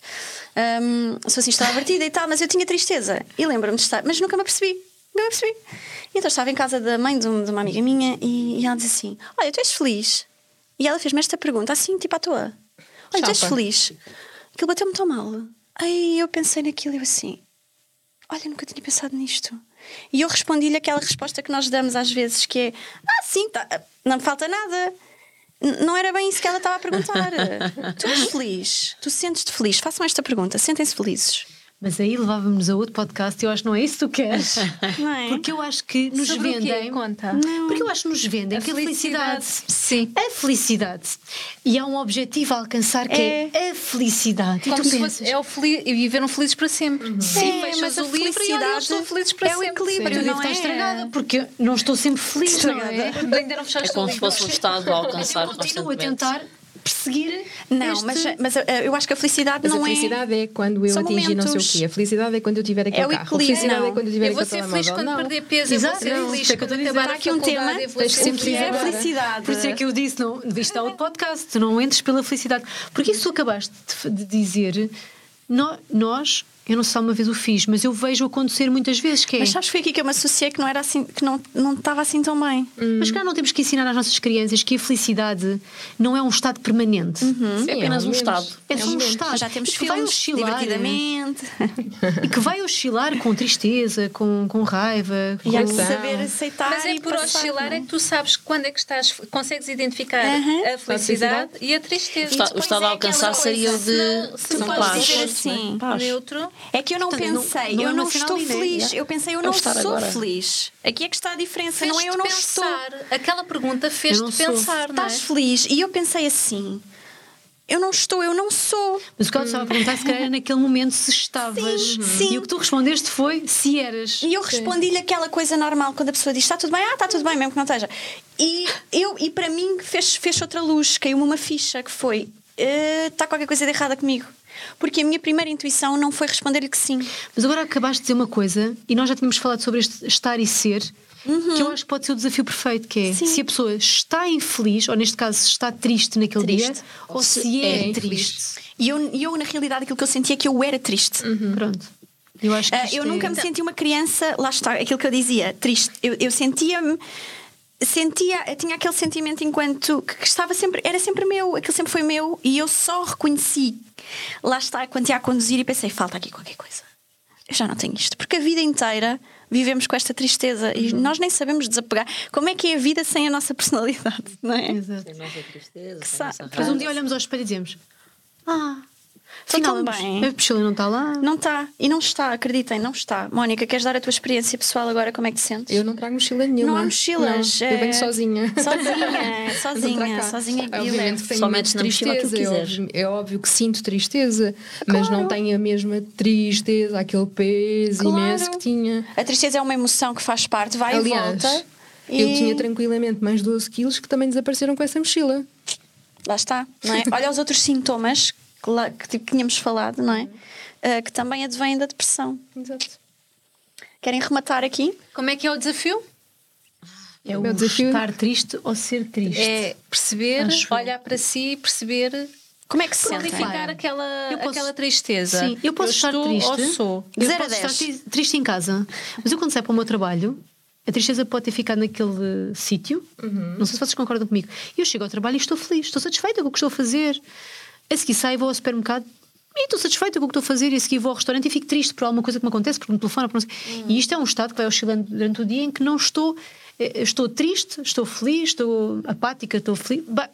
Hum, sou assim extrovertida e tal, mas eu tinha tristeza. E lembro-me de estar, mas nunca me apercebi. Nunca me apercebi. E então estava em casa da mãe de, um- uma amiga minha e, e ela disse assim: Olha, tu és feliz? E ela fez-me esta pergunta, assim, tipo à toa: Olha, tu és Chapa. feliz? Aquilo bateu-me tão mal. Aí eu pensei naquilo e eu assim: Olha, nunca tinha pensado nisto. E eu respondi-lhe aquela resposta que nós damos às vezes, que é: Ah, sim, tá, não me falta nada. Não era bem isso que ela estava a perguntar. tu és feliz? Tu sentes-te feliz? Façam esta pergunta: sentem-se felizes? Mas aí levávamos a outro podcast e eu acho que não é isso que tu queres. Não é? Porque eu acho que nos Sobre o quê? vendem. Conta. Porque eu acho que nos vendem A que a felicidade. felicidade. Sim. A felicidade. E há um objetivo a alcançar que é, a felicidade. E Como tu se pensas. fosse, é o feliz, e viveram felizes para sempre. Sim, É, mas a o livro e olha, felicidade estou felizes para é o sempre. equilíbrio, eu devo não estar é? estragada porque não estou sempre feliz, não é? Ainda não fechaste É como o se livro. fosse um estado a alcançar Eu continuo a tentar perseguir. Não, este- mas, mas uh, eu acho que a felicidade Mas não a felicidade é, quando eu São atingir não sei o momentos. quê. A felicidade é quando eu tiver aquele É carro. A felicidade não. é quando eu tiver Eu vou aquele ser feliz quando Não. perder peso, eu vou Exato, ser não, feliz é eu quando acabar aqui um tema, eu vou tens ser que sempre é felicidade. Por isso é que eu disse, não, é outro podcast, tu não entres pela felicidade. Porque isso tu acabaste de, dizer, nó- nós eu não sei se alguma vez o fiz, mas eu vejo acontecer muitas vezes que é. Mas sabes que foi aqui que eu me associei que não era assim, que não, não estava assim tão bem. Mas cá não temos que ensinar às nossas crianças que a felicidade não é um estado permanente. É apenas um menos. estado. É só um estado. Já temos E que vai oscilar. divertidamente. E que vai oscilar com tristeza, com, com raiva. E há com... de saber aceitar. Mas é e por passar, oscilar não é que tu sabes quando é que estás, consegues identificar Aham. a felicidade e a tristeza. O esta- o estado é a alcançar seria de. Se São podes paz. dizer assim, assim, Paz. neutro, É que eu não Portanto, não- pensei, não é eu não estou né? feliz. Eu pensei, eu não sou agora. feliz. Aqui é que está a diferença, não é? Eu não estou. pensar. Aquela pergunta Eu fez-te não pensar, não é? Estás feliz? E eu pensei assim: eu não estou, eu não sou. Mas o que ela estava a perguntar, se calhar, era naquele momento se estavas. Sim, sim. E o que tu respondeste foi se eras. E eu respondi-lhe aquela coisa normal quando a pessoa diz: está tudo bem? Ah, está tudo bem, mesmo que não esteja. E, eu, e para mim fez, fez outra luz, caiu-me uma ficha que foi: "Eh, está qualquer coisa de errada comigo. Porque a minha primeira intuição não foi responder-lhe que sim. Mas agora acabaste de dizer uma coisa, e nós já tínhamos falado sobre este estar e ser, que eu acho que pode ser o desafio perfeito, que é Sim. se a pessoa está infeliz, ou neste caso, se está triste naquele Triste. dia, ou se é, triste. E eu, eu, na realidade, aquilo que eu sentia é que eu era triste. Pronto. Eu acho que isto eu é- nunca me senti uma criança, lá está, aquilo que eu dizia, triste. Eu, eu sentia-me. Sentia, eu tinha aquele sentimento enquanto que, que estava sempre, era sempre meu, aquilo sempre foi meu e eu só reconheci. Lá está, quando ia a conduzir e pensei, falta aqui qualquer coisa. Eu já não tenho isto, porque a vida inteira vivemos com esta tristeza e nós nem sabemos desapegar. Como é que é a vida sem a nossa personalidade, não é? Exato. Sem nossa tristeza, sem sa- nossa Mas um dia olhamos ao espelho e dizemos: Ah, Estou afinal, tão a bem. a mochila não está lá. Não está, e não está, acreditem, não está. Mónica, queres dar a tua experiência pessoal agora? Como é que te sentes? Eu não trago mochila nenhuma. Não há mochilas. Não, eu venho é- sozinha. Sozinha, sozinha, sozinha. Obviamente levo. que tenho Só metes na mochila que É quiseres. óbvio, é óbvio que sinto tristeza, mas Claro. não tenho a mesma tristeza, aquele peso Claro. imenso que tinha. A tristeza é uma emoção que faz parte, vai Aliás, e volta. eu e tinha tranquilamente mais 12 quilos que também desapareceram com essa mochila. Lá está, não é? Olha os outros sintomas que, lá, que tipo, tínhamos falado, não é? Ah, que também advêm da depressão. Exato. Querem rematar aqui? Como é que é o desafio? É O o desafio- estar triste ou ser triste. É perceber, Acho eu. olhar para si, perceber, Como é que se sentem? qualificar Claro. aquela, Eu posso- aquela tristeza. Sim, eu posso estar estou triste. ou sou. Eu Zero a posso estar triste em casa. Mas eu quando saio para o meu trabalho, a tristeza pode ter ficado naquele sítio. Não sei se vocês concordam comigo. Eu chego ao trabalho e estou feliz, estou satisfeita com o que estou a fazer. A seguir saio, vou ao supermercado. E estou satisfeita com o que estou a fazer, e a seguir vou ao restaurante e fico triste por alguma coisa que me acontece, porque me telefona. Por não. E isto é um estado que vai oscilando durante o dia em que não estou. eh, Estou triste, estou feliz, estou apática, estou feliz. Bah.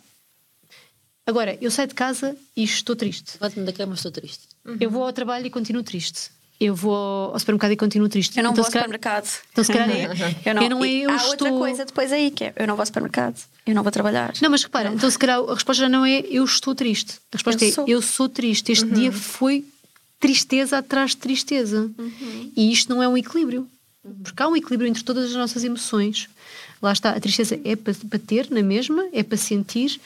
Agora, eu saio de casa e estou triste. Levanto-me da cama, estou triste. Eu vou ao trabalho e continuo triste. Eu vou ao supermercado e continuo triste. Eu não Então, vou ao calhar- supermercado. Então, se calhar, eu não. eu não é eu há estou... outra coisa depois aí que é: eu não vou ao supermercado, eu não vou trabalhar. Não, mas repara, então se calhar a resposta já não é eu estou triste. A resposta Eu é sou. eu sou triste. Este dia foi tristeza atrás de tristeza. E isto não é um equilíbrio. Porque há um equilíbrio entre todas as nossas emoções. Lá está, a tristeza é para, para ter na mesma, é para sentir,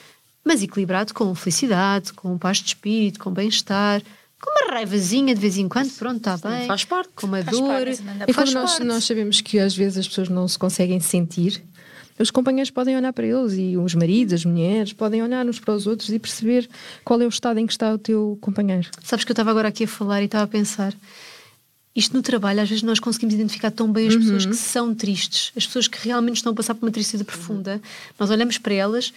mas equilibrado com felicidade, com paz de espírito, com bem-estar, com uma raivazinha de vez em quando, pronto, está bem. faz parte. Com uma Faz dor. parte. E como nós, nós sabemos que às vezes as pessoas não se conseguem sentir, os companheiros podem olhar para eles e os maridos, as mulheres, podem olhar uns para os outros e perceber qual é o estado em que está o teu companheiro. Sabes que eu estava agora aqui a falar e estava a pensar. Isto no trabalho, às vezes nós conseguimos identificar tão bem as pessoas que são tristes, as pessoas que realmente estão a passar por uma tristeza profunda. Nós olhamos para elas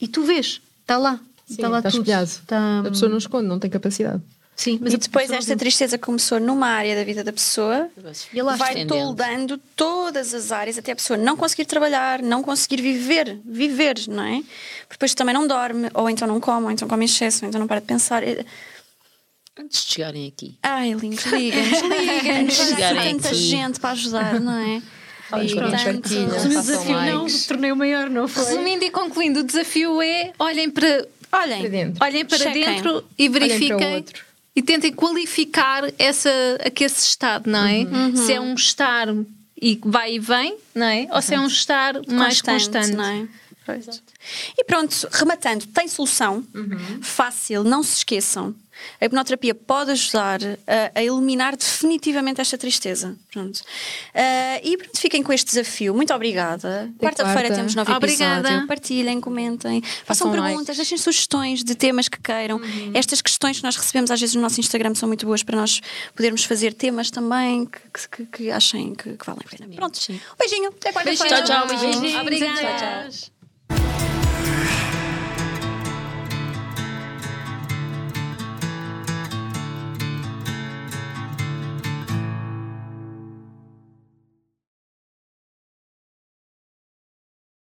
e tu vês, está lá, está lá está tudo. Está- A pessoa não esconde, não tem capacidade. Sim, mas e depois esta tristeza começou numa área da vida da pessoa, E ela vai toldando todas as áreas até a pessoa não conseguir trabalhar, não conseguir viver, viver, não é? Porque depois também não dorme, ou então não come, ou então come em excesso, ou então não para de pensar. Antes de chegarem aqui, Ai, lindos, liga-nos, liga-nos. Tanta aqui. gente para ajudar, não é? Nós, Portanto, Resumindo o desafio, não, likes. tornei o maior, não foi? Resumindo e concluindo, o desafio é olhem para, Olhem, Para dentro. olhem para Chequem. dentro e para o verifiquem. E tentem qualificar essa, esse estado, não é? Se é um estar e vai e vem, não é? Ou se é um estar mais constante. não é? E pronto, rematando, tem solução, fácil, não se esqueçam. A hipnoterapia pode ajudar a, a eliminar definitivamente esta tristeza. Pronto. Uh, e pronto, fiquem com este desafio. Muito obrigada. Quarta-feira quarta. temos novo Obrigada. episódio. Partilhem, comentem, façam Façam perguntas, deixem sugestões de temas que queiram. Estas questões que nós recebemos às vezes no nosso Instagram são muito boas para nós podermos fazer temas também que, que, que- que achem que, que valem a pena. Pronto. Um beijinho. Até quarta-feira. Tchau, tchau. Beijinhos. Obrigada. Tchau, tchau.